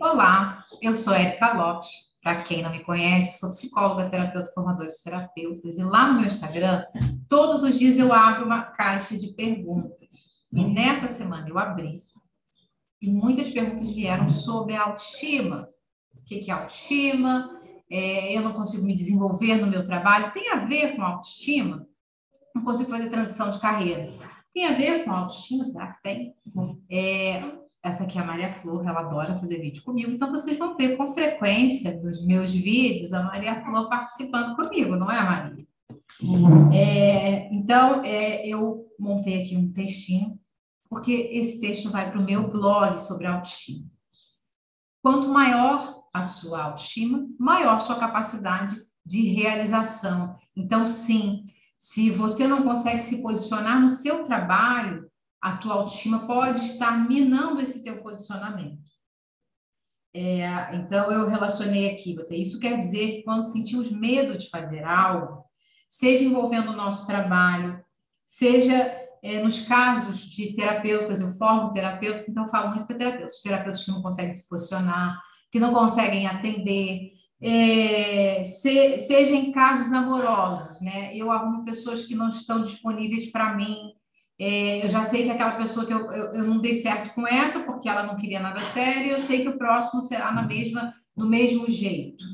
Olá, eu sou Erika Lopes. Para quem não me conhece, sou psicóloga, terapeuta, formadora de terapeutas. E lá no meu Instagram, todos os dias eu abro uma caixa de perguntas. E nessa semana eu abri. E muitas perguntas vieram sobre a autoestima. O que é autoestima? É, eu não consigo me desenvolver no meu trabalho. Tem a ver com autoestima? Não consigo fazer transição de carreira. Tem a ver com autoestima? Será que tem? É, essa aqui é a Maria Flor, ela adora fazer vídeo comigo, então vocês vão ver com frequência nos meus vídeos a Maria Flor participando comigo, não é, Maria? É, então, é, eu montei aqui um textinho, porque esse texto vai para o meu blog sobre autoestima. Quanto maior a sua autoestima, maior sua capacidade de realização. Então, sim, se você não consegue se posicionar no seu trabalho, a tua autoestima pode estar minando esse teu posicionamento. É, então, eu relacionei aqui, isso quer dizer que quando sentimos medo de fazer algo, seja envolvendo o nosso trabalho, seja é, nos casos de terapeutas, eu formo terapeutas, então eu falo muito para terapeutas, terapeutas que não conseguem se posicionar, que não conseguem atender, é, se, seja em casos amorosos, né? Eu arrumo pessoas que não estão disponíveis para mim, é, eu já sei que aquela pessoa que eu, eu, eu, não dei certo com essa, porque ela não queria nada sério, eu sei que o próximo será na mesma, do mesmo jeito.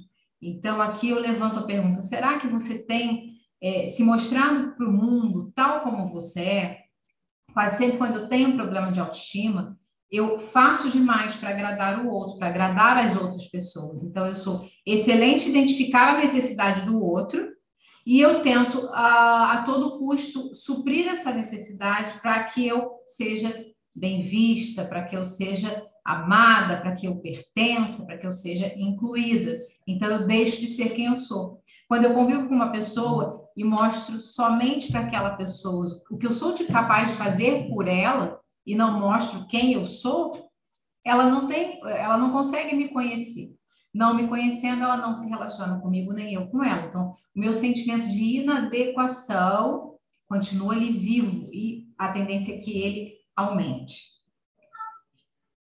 Então, aqui eu levanto a pergunta: será que você tem é, se mostrando para o mundo tal como você é? Quase sempre, quando eu tenho um problema de autoestima, eu faço demais para agradar o outro, para agradar as outras pessoas. Então, eu sou excelente identificar a necessidade do outro e eu tento, a, a todo custo, suprir essa necessidade para que eu seja bem vista, para que eu seja amada, para que eu pertença, para que eu seja incluída. Então, eu deixo de ser quem eu sou. Quando eu convivo com uma pessoa e mostro somente para aquela pessoa o que eu sou capaz de fazer por ela e não mostro quem eu sou, ela não tem, ela não consegue me conhecer não me conhecendo, ela não se relaciona comigo, nem eu com ela. Então, o meu sentimento de inadequação continua ali vivo e a tendência é que ele aumente.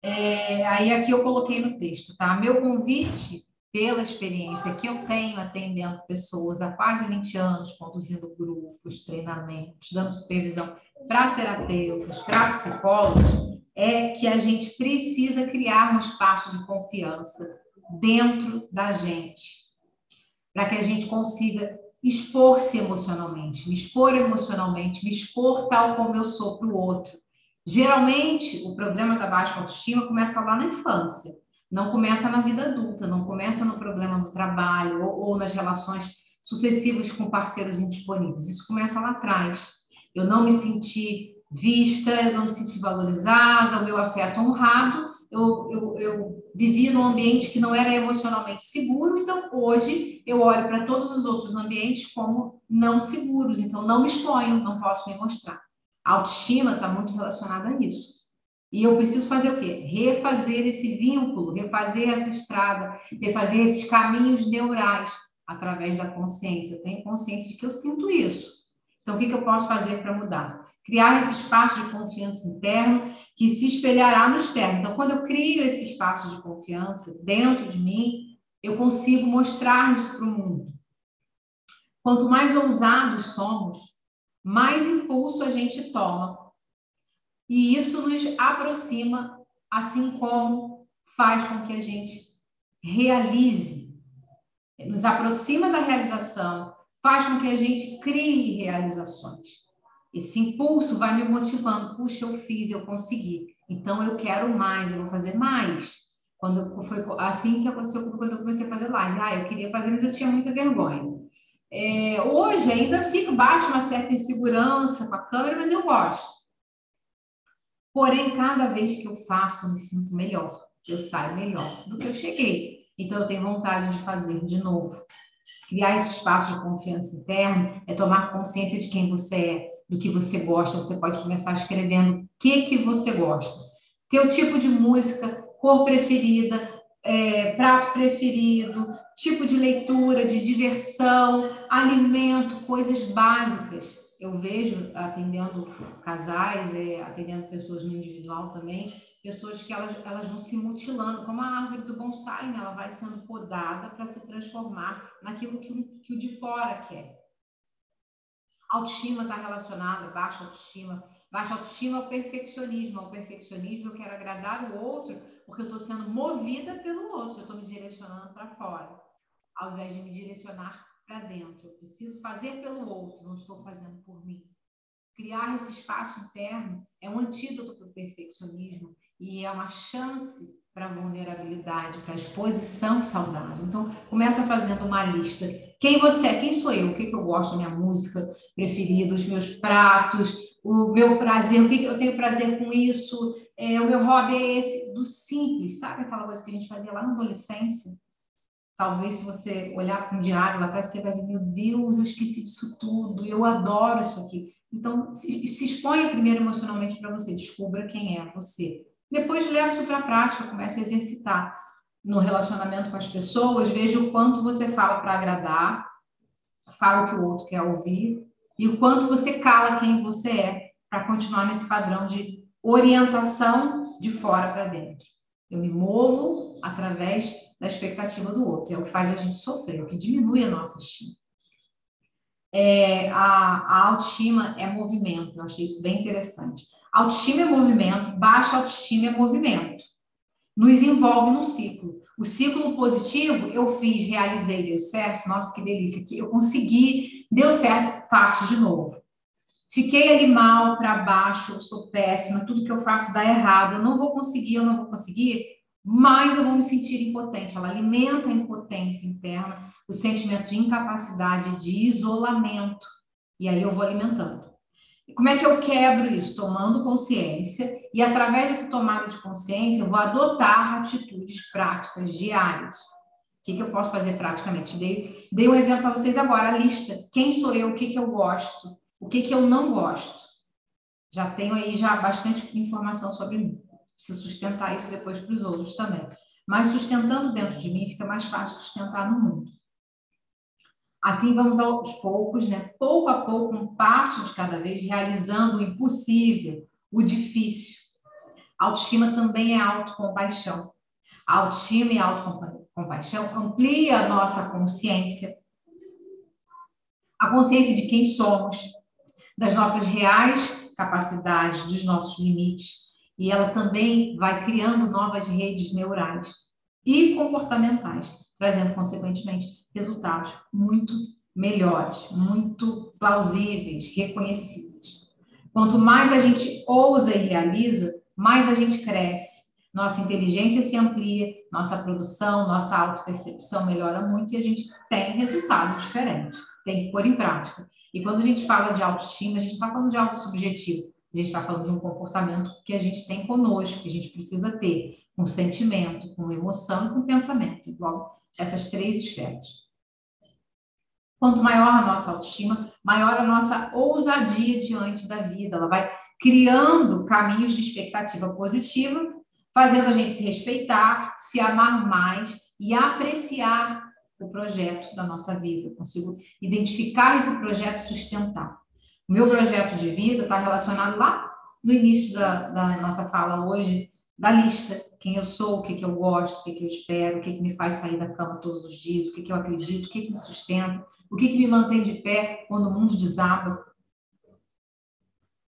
É, aí aqui eu coloquei no texto, tá? Meu convite, pela experiência que eu tenho atendendo pessoas há quase 20 anos, conduzindo grupos, treinamentos, dando supervisão para terapeutas, para psicólogos, é que a gente precisa criar um espaço de confiança dentro da gente, para que a gente consiga expor-se emocionalmente, me expor emocionalmente, me expor tal como eu sou para o outro. Geralmente, o problema da baixa autoestima começa lá na infância, não começa na vida adulta, não começa no problema do trabalho ou, ou nas relações sucessivas com parceiros indisponíveis. Isso começa lá atrás. Eu não me senti vista, eu não me senti valorizada, o meu afeto honrado, eu, eu, eu vivia num ambiente que não era emocionalmente seguro, então hoje eu olho para todos os outros ambientes como não seguros, então não me exponho, não posso me mostrar. A autoestima está muito relacionada a isso. E eu preciso fazer o quê? Refazer esse vínculo, refazer essa estrada, refazer esses caminhos neurais através da consciência. Eu tenho consciência de que eu sinto isso. Então, o que, que eu posso fazer para mudar? Criar esse espaço de confiança interno que se espelhará no externo. Então, quando eu crio esse espaço de confiança dentro de mim, eu consigo mostrar isso para o mundo. Quanto mais ousados somos, mais impulso a gente toma. E isso nos aproxima, assim como faz com que a gente realize, nos aproxima da realização, faz com que a gente crie realizações. Esse impulso vai me motivando. Puxa, eu fiz, eu consegui. Então eu quero mais, eu vou fazer mais. Quando foi assim que aconteceu quando eu comecei a fazer live. Ah, eu queria fazer, mas eu tinha muita vergonha. É, hoje ainda fico bate uma certa insegurança com a câmera, mas eu gosto. Porém, cada vez que eu faço, eu me sinto melhor. Eu saio melhor do que eu cheguei. Então, eu tenho vontade de fazer de novo. Criar esse espaço de confiança interna é tomar consciência de quem você é, do que você gosta, você pode começar escrevendo o que, que você gosta. Teu tipo de música, cor preferida, é, prato preferido, tipo de leitura, de diversão, alimento, coisas básicas. eu vejo atendendo casais, é, atendendo pessoas no individual também, pessoas que elas, elas vão se mutilando, como a árvore do bonsai, né? ela vai sendo podada para se transformar naquilo que que o de fora quer. Autoestima está relacionada, baixa autoestima. Baixa autoestima ao perfeccionismo. Ao perfeccionismo, eu quero agradar o outro, porque eu estou sendo movida pelo outro, eu estou me direcionando para fora, ao invés de me direcionar para dentro. Eu preciso fazer pelo outro, não estou fazendo por mim. Criar esse espaço interno é um antídoto para o perfeccionismo e é uma chance para a vulnerabilidade, para a exposição saudável. Então, começa fazendo uma lista. Quem você é? Quem sou eu? O que, que eu gosto? Minha música preferida, os meus pratos, o meu prazer, o que, que eu tenho prazer com isso? É, o meu hobby é esse, do simples, sabe aquela coisa que a gente fazia lá na adolescência? Talvez se você olhar para um diário lá atrás, você vai ver, meu Deus, eu esqueci disso tudo, eu adoro isso aqui. Então, se, se exponha primeiro emocionalmente para você, descubra quem é você. Depois leva isso para a prática, comece a exercitar no relacionamento com as pessoas, veja o quanto você fala para agradar, fala o que o outro quer ouvir, e o quanto você cala quem você é, para continuar nesse padrão de orientação de fora para dentro. Eu me movo através da expectativa do outro, é o que faz a gente sofrer, é o que diminui a nossa estima. É, a, a autoestima é movimento, eu achei isso bem interessante. Autoestima é movimento, baixa autoestima é movimento. Nos envolve num ciclo. O ciclo positivo, eu fiz, realizei, deu certo, nossa, que delícia, eu consegui, deu certo, faço de novo. Fiquei ali mal, para baixo, sou péssima, tudo que eu faço dá errado, eu não vou conseguir, eu não vou conseguir, mas eu vou me sentir impotente. Ela alimenta a impotência interna, o sentimento de incapacidade, de isolamento, e aí eu vou alimentando. Como é que eu quebro isso? Tomando consciência, e através dessa tomada de consciência, eu vou adotar atitudes práticas diárias. O que, que eu posso fazer praticamente? Dei, dei um exemplo para vocês agora, a lista. Quem sou eu? O que, que eu gosto? O que, que eu não gosto? Já tenho aí já bastante informação sobre mim. Preciso sustentar isso depois para os outros também. Mas sustentando dentro de mim, fica mais fácil sustentar no mundo. Assim vamos aos poucos, né? pouco a pouco, um passo de cada vez, realizando o impossível, o difícil. Autoestima também é autocompaixão. A autoestima e a autocompaixão amplia a nossa consciência, a consciência de quem somos, das nossas reais capacidades, dos nossos limites, e ela também vai criando novas redes neurais e comportamentais, trazendo, consequentemente, resultados muito melhores, muito plausíveis, reconhecíveis. Quanto mais a gente ousa e realiza, mais a gente cresce. Nossa inteligência se amplia, nossa produção, nossa autopercepção melhora muito e a gente tem resultado diferente. Tem que pôr em prática. E quando a gente fala de autoestima, a gente está falando de algo subjetivo. A gente está falando de um comportamento que a gente tem conosco, que a gente precisa ter, com sentimento, com emoção e com pensamento, igual essas três esferas. Quanto maior a nossa autoestima, maior a nossa ousadia diante da vida. Ela vai criando caminhos de expectativa positiva, fazendo a gente se respeitar, se amar mais e apreciar o projeto da nossa vida. Eu consigo identificar esse projeto sustentar. Meu projeto de vida está relacionado lá no início da, da nossa fala hoje, da lista quem eu sou, o que, que eu gosto, o que, que eu espero, o que, que me faz sair da cama todos os dias, o que, que eu acredito, o que, que me sustenta, o que, que me mantém de pé quando o mundo desaba.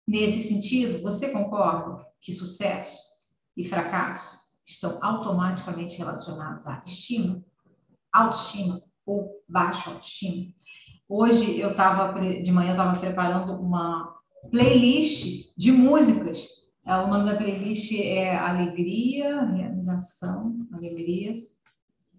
Nesse sentido, você concorda que sucesso e fracasso estão automaticamente relacionados à estima, autoestima ou baixa autoestima? Hoje eu estava, de manhã, estava preparando uma playlist de músicas. É, o nome da playlist é Alegria, Realização, Alegria,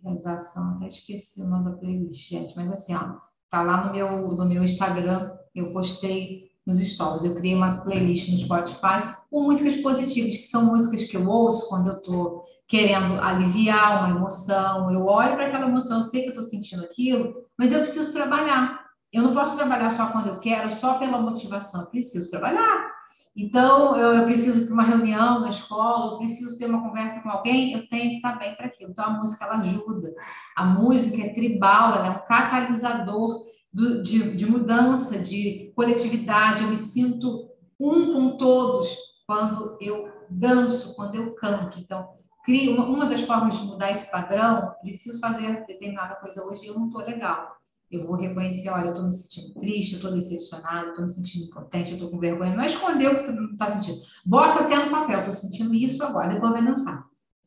Realização, até esqueci o nome da playlist, gente, mas assim, ó, tá lá no meu, no meu Instagram, eu postei nos stories, eu criei uma playlist no Spotify com músicas positivas, que são músicas que eu ouço quando eu tô querendo aliviar uma emoção, eu olho para aquela emoção, eu sei que eu estou sentindo aquilo, mas eu preciso trabalhar. Eu não posso trabalhar só quando eu quero, só pela motivação, eu preciso trabalhar. Então, eu, eu preciso ir para uma reunião na escola, eu preciso ter uma conversa com alguém, eu tenho que estar bem para aquilo. Então, a música ela ajuda. A música é tribal, ela é um catalisador do, de, de mudança, de coletividade. Eu me sinto um com todos quando eu danço, quando eu canto. Então, crio uma, uma das formas de mudar esse padrão. Preciso fazer determinada coisa hoje e eu não estou legal. Eu vou reconhecer, olha, eu estou me sentindo triste, eu estou decepcionado, estou me sentindo impotente, eu estou com vergonha. Não é esconder o que tu está sentindo. Bota até no papel, estou sentindo isso agora, depois vai dançar.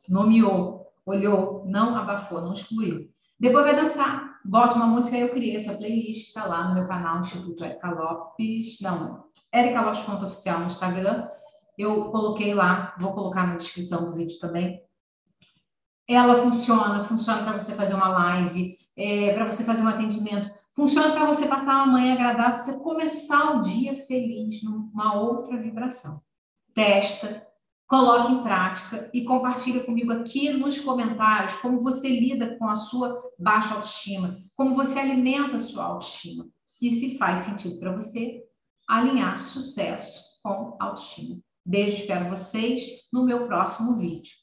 Nomeou, olhou, não abafou, não excluiu. Depois vai dançar, bota uma música, eu criei essa playlist, está lá no meu canal, Instituto Erika Lopes, não, Erika Lopes oficial no Instagram. Eu coloquei lá, vou colocar na descrição do vídeo também. Ela funciona, funciona para você fazer uma live, é, para você fazer um atendimento, funciona para você passar uma manhã agradável, você começar o dia feliz numa outra vibração. Testa, coloque em prática e compartilha comigo aqui nos comentários como você lida com a sua baixa autoestima, como você alimenta a sua autoestima e se faz sentido para você alinhar sucesso com autoestima. Beijo, espero vocês no meu próximo vídeo.